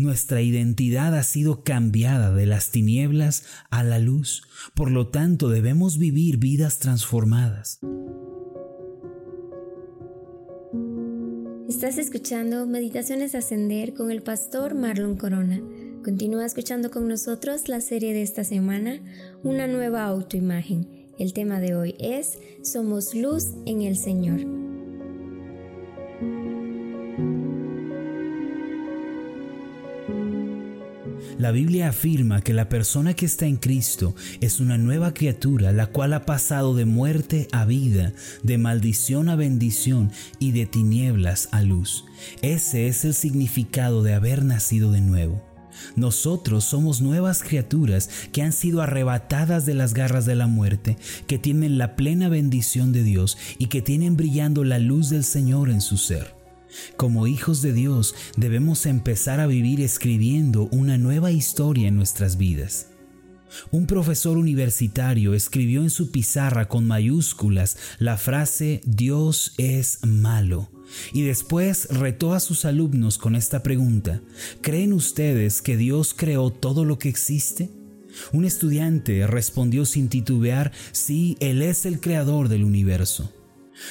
Nuestra identidad ha sido cambiada de las tinieblas a la luz. Por lo tanto, debemos vivir vidas transformadas. Estás escuchando Meditaciones Ascender con el pastor Marlon Corona. Continúa escuchando con nosotros la serie de esta semana, Una nueva autoimagen. El tema de hoy es Somos luz en el Señor. La Biblia afirma que la persona que está en Cristo es una nueva criatura, la cual ha pasado de muerte a vida, de maldición a bendición y de tinieblas a luz. Ese es el significado de haber nacido de nuevo. Nosotros somos nuevas criaturas que han sido arrebatadas de las garras de la muerte, que tienen la plena bendición de Dios y que tienen brillando la luz del Señor en su ser. Como hijos de Dios debemos empezar a vivir escribiendo una nueva historia en nuestras vidas. Un profesor universitario escribió en su pizarra con mayúsculas la frase Dios es malo y después retó a sus alumnos con esta pregunta, ¿creen ustedes que Dios creó todo lo que existe? Un estudiante respondió sin titubear, sí, Él es el creador del universo.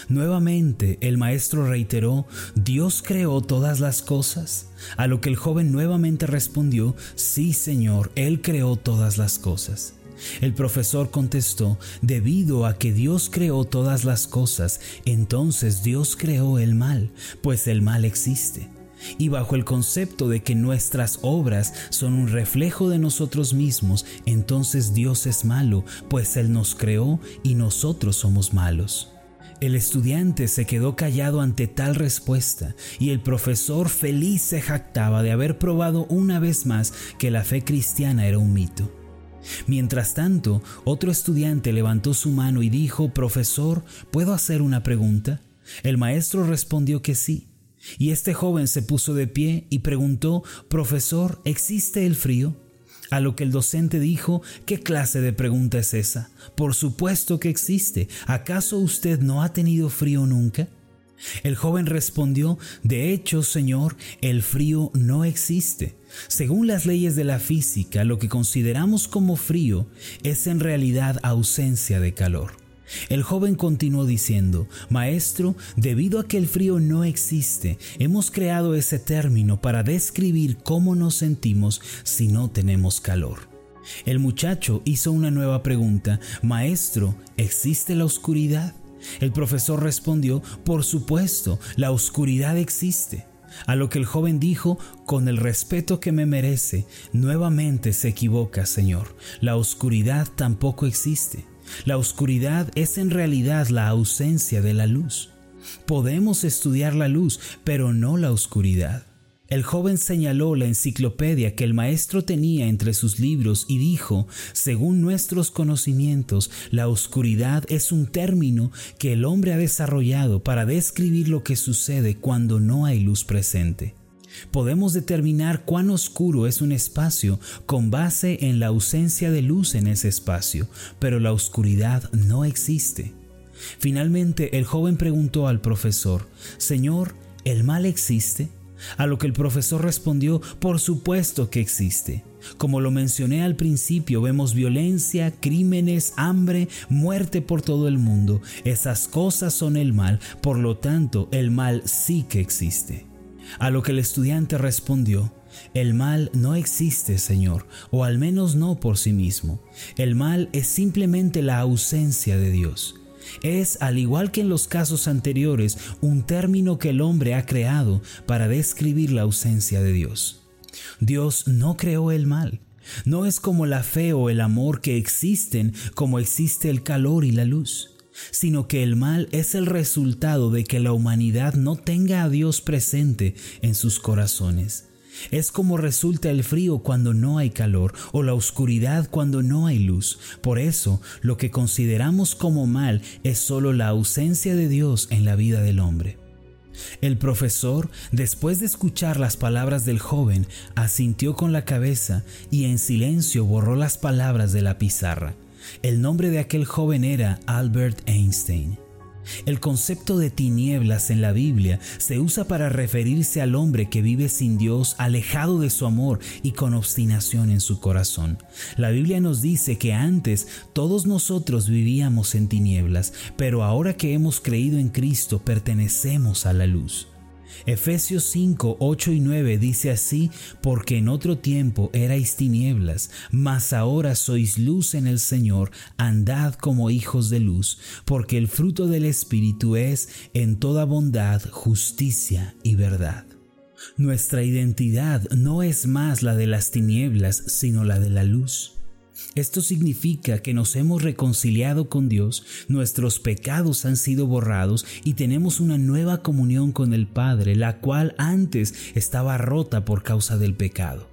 Nuevamente el maestro reiteró, ¿Dios creó todas las cosas? A lo que el joven nuevamente respondió, sí Señor, Él creó todas las cosas. El profesor contestó, debido a que Dios creó todas las cosas, entonces Dios creó el mal, pues el mal existe. Y bajo el concepto de que nuestras obras son un reflejo de nosotros mismos, entonces Dios es malo, pues Él nos creó y nosotros somos malos. El estudiante se quedó callado ante tal respuesta y el profesor feliz se jactaba de haber probado una vez más que la fe cristiana era un mito. Mientras tanto, otro estudiante levantó su mano y dijo, Profesor, ¿puedo hacer una pregunta? El maestro respondió que sí. Y este joven se puso de pie y preguntó, Profesor, ¿existe el frío? A lo que el docente dijo, ¿qué clase de pregunta es esa? Por supuesto que existe. ¿Acaso usted no ha tenido frío nunca? El joven respondió, de hecho, Señor, el frío no existe. Según las leyes de la física, lo que consideramos como frío es en realidad ausencia de calor. El joven continuó diciendo, Maestro, debido a que el frío no existe, hemos creado ese término para describir cómo nos sentimos si no tenemos calor. El muchacho hizo una nueva pregunta, Maestro, ¿existe la oscuridad? El profesor respondió, Por supuesto, la oscuridad existe. A lo que el joven dijo, con el respeto que me merece, nuevamente se equivoca, Señor. La oscuridad tampoco existe. La oscuridad es en realidad la ausencia de la luz. Podemos estudiar la luz, pero no la oscuridad. El joven señaló la enciclopedia que el maestro tenía entre sus libros y dijo, según nuestros conocimientos, la oscuridad es un término que el hombre ha desarrollado para describir lo que sucede cuando no hay luz presente. Podemos determinar cuán oscuro es un espacio con base en la ausencia de luz en ese espacio, pero la oscuridad no existe. Finalmente el joven preguntó al profesor, Señor, ¿el mal existe? A lo que el profesor respondió, por supuesto que existe. Como lo mencioné al principio, vemos violencia, crímenes, hambre, muerte por todo el mundo. Esas cosas son el mal, por lo tanto, el mal sí que existe. A lo que el estudiante respondió, el mal no existe, Señor, o al menos no por sí mismo. El mal es simplemente la ausencia de Dios. Es, al igual que en los casos anteriores, un término que el hombre ha creado para describir la ausencia de Dios. Dios no creó el mal. No es como la fe o el amor que existen como existe el calor y la luz sino que el mal es el resultado de que la humanidad no tenga a Dios presente en sus corazones. Es como resulta el frío cuando no hay calor o la oscuridad cuando no hay luz. Por eso, lo que consideramos como mal es solo la ausencia de Dios en la vida del hombre. El profesor, después de escuchar las palabras del joven, asintió con la cabeza y en silencio borró las palabras de la pizarra. El nombre de aquel joven era Albert Einstein. El concepto de tinieblas en la Biblia se usa para referirse al hombre que vive sin Dios, alejado de su amor y con obstinación en su corazón. La Biblia nos dice que antes todos nosotros vivíamos en tinieblas, pero ahora que hemos creído en Cristo pertenecemos a la luz. Efesios 5, 8 y 9 dice así, porque en otro tiempo erais tinieblas, mas ahora sois luz en el Señor, andad como hijos de luz, porque el fruto del Espíritu es en toda bondad, justicia y verdad. Nuestra identidad no es más la de las tinieblas, sino la de la luz. Esto significa que nos hemos reconciliado con Dios, nuestros pecados han sido borrados y tenemos una nueva comunión con el Padre, la cual antes estaba rota por causa del pecado.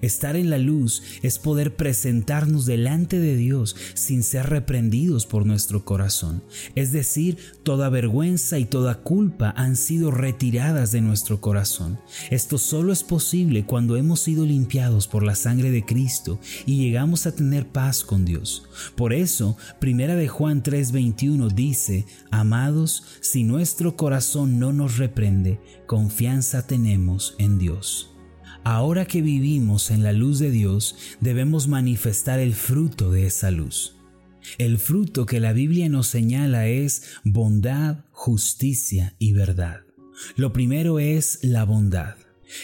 Estar en la luz es poder presentarnos delante de Dios sin ser reprendidos por nuestro corazón. Es decir, toda vergüenza y toda culpa han sido retiradas de nuestro corazón. Esto solo es posible cuando hemos sido limpiados por la sangre de Cristo y llegamos a tener paz con Dios. Por eso, Primera de Juan 3:21 dice, Amados, si nuestro corazón no nos reprende, confianza tenemos en Dios. Ahora que vivimos en la luz de Dios, debemos manifestar el fruto de esa luz. El fruto que la Biblia nos señala es bondad, justicia y verdad. Lo primero es la bondad.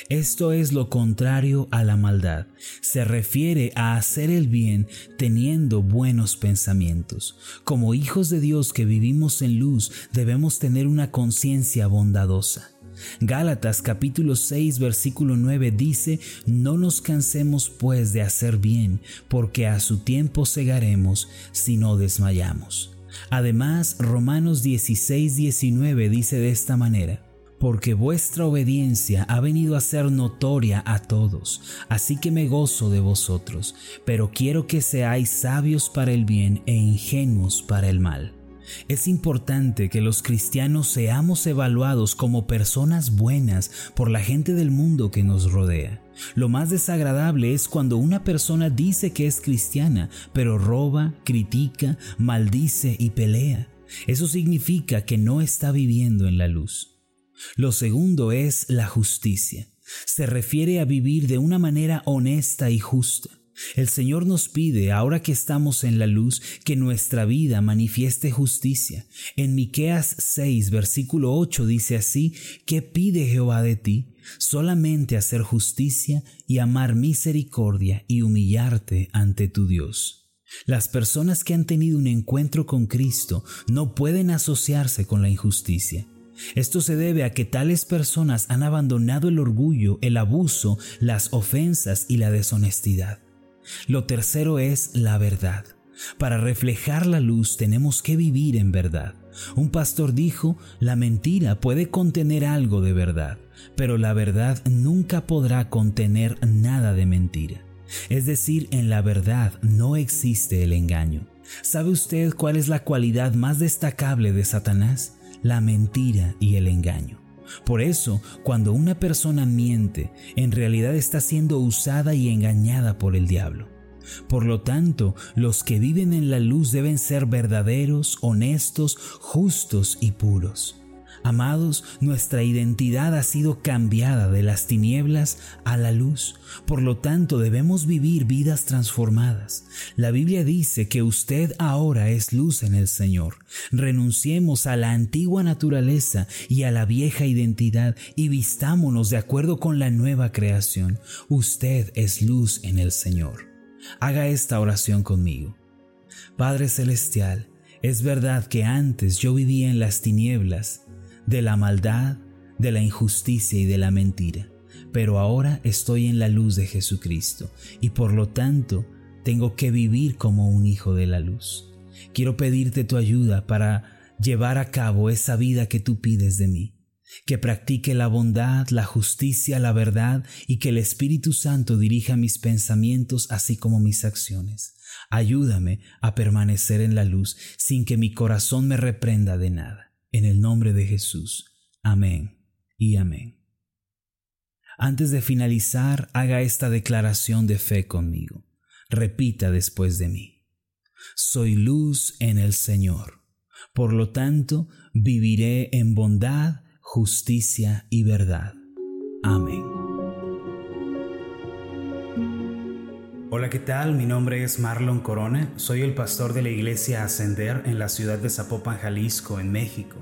Esto es lo contrario a la maldad. Se refiere a hacer el bien teniendo buenos pensamientos. Como hijos de Dios que vivimos en luz, debemos tener una conciencia bondadosa. Gálatas capítulo 6 versículo 9 dice, no nos cansemos pues de hacer bien, porque a su tiempo segaremos si no desmayamos. Además, Romanos 16 19 dice de esta manera, porque vuestra obediencia ha venido a ser notoria a todos, así que me gozo de vosotros, pero quiero que seáis sabios para el bien e ingenuos para el mal. Es importante que los cristianos seamos evaluados como personas buenas por la gente del mundo que nos rodea. Lo más desagradable es cuando una persona dice que es cristiana, pero roba, critica, maldice y pelea. Eso significa que no está viviendo en la luz. Lo segundo es la justicia. Se refiere a vivir de una manera honesta y justa. El Señor nos pide, ahora que estamos en la luz, que nuestra vida manifieste justicia. En Miqueas 6, versículo 8 dice así: ¿Qué pide Jehová de ti? Solamente hacer justicia y amar misericordia y humillarte ante tu Dios. Las personas que han tenido un encuentro con Cristo no pueden asociarse con la injusticia. Esto se debe a que tales personas han abandonado el orgullo, el abuso, las ofensas y la deshonestidad. Lo tercero es la verdad. Para reflejar la luz tenemos que vivir en verdad. Un pastor dijo, la mentira puede contener algo de verdad, pero la verdad nunca podrá contener nada de mentira. Es decir, en la verdad no existe el engaño. ¿Sabe usted cuál es la cualidad más destacable de Satanás? La mentira y el engaño. Por eso, cuando una persona miente, en realidad está siendo usada y engañada por el diablo. Por lo tanto, los que viven en la luz deben ser verdaderos, honestos, justos y puros. Amados, nuestra identidad ha sido cambiada de las tinieblas a la luz. Por lo tanto, debemos vivir vidas transformadas. La Biblia dice que usted ahora es luz en el Señor. Renunciemos a la antigua naturaleza y a la vieja identidad y vistámonos de acuerdo con la nueva creación. Usted es luz en el Señor. Haga esta oración conmigo. Padre Celestial, es verdad que antes yo vivía en las tinieblas, de la maldad, de la injusticia y de la mentira. Pero ahora estoy en la luz de Jesucristo y por lo tanto tengo que vivir como un hijo de la luz. Quiero pedirte tu ayuda para llevar a cabo esa vida que tú pides de mí, que practique la bondad, la justicia, la verdad y que el Espíritu Santo dirija mis pensamientos así como mis acciones. Ayúdame a permanecer en la luz sin que mi corazón me reprenda de nada. En el nombre de Jesús. Amén y amén. Antes de finalizar, haga esta declaración de fe conmigo. Repita después de mí. Soy luz en el Señor. Por lo tanto, viviré en bondad, justicia y verdad. Amén. Hola, ¿qué tal? Mi nombre es Marlon Corona, soy el pastor de la iglesia Ascender en la ciudad de Zapopan, Jalisco, en México.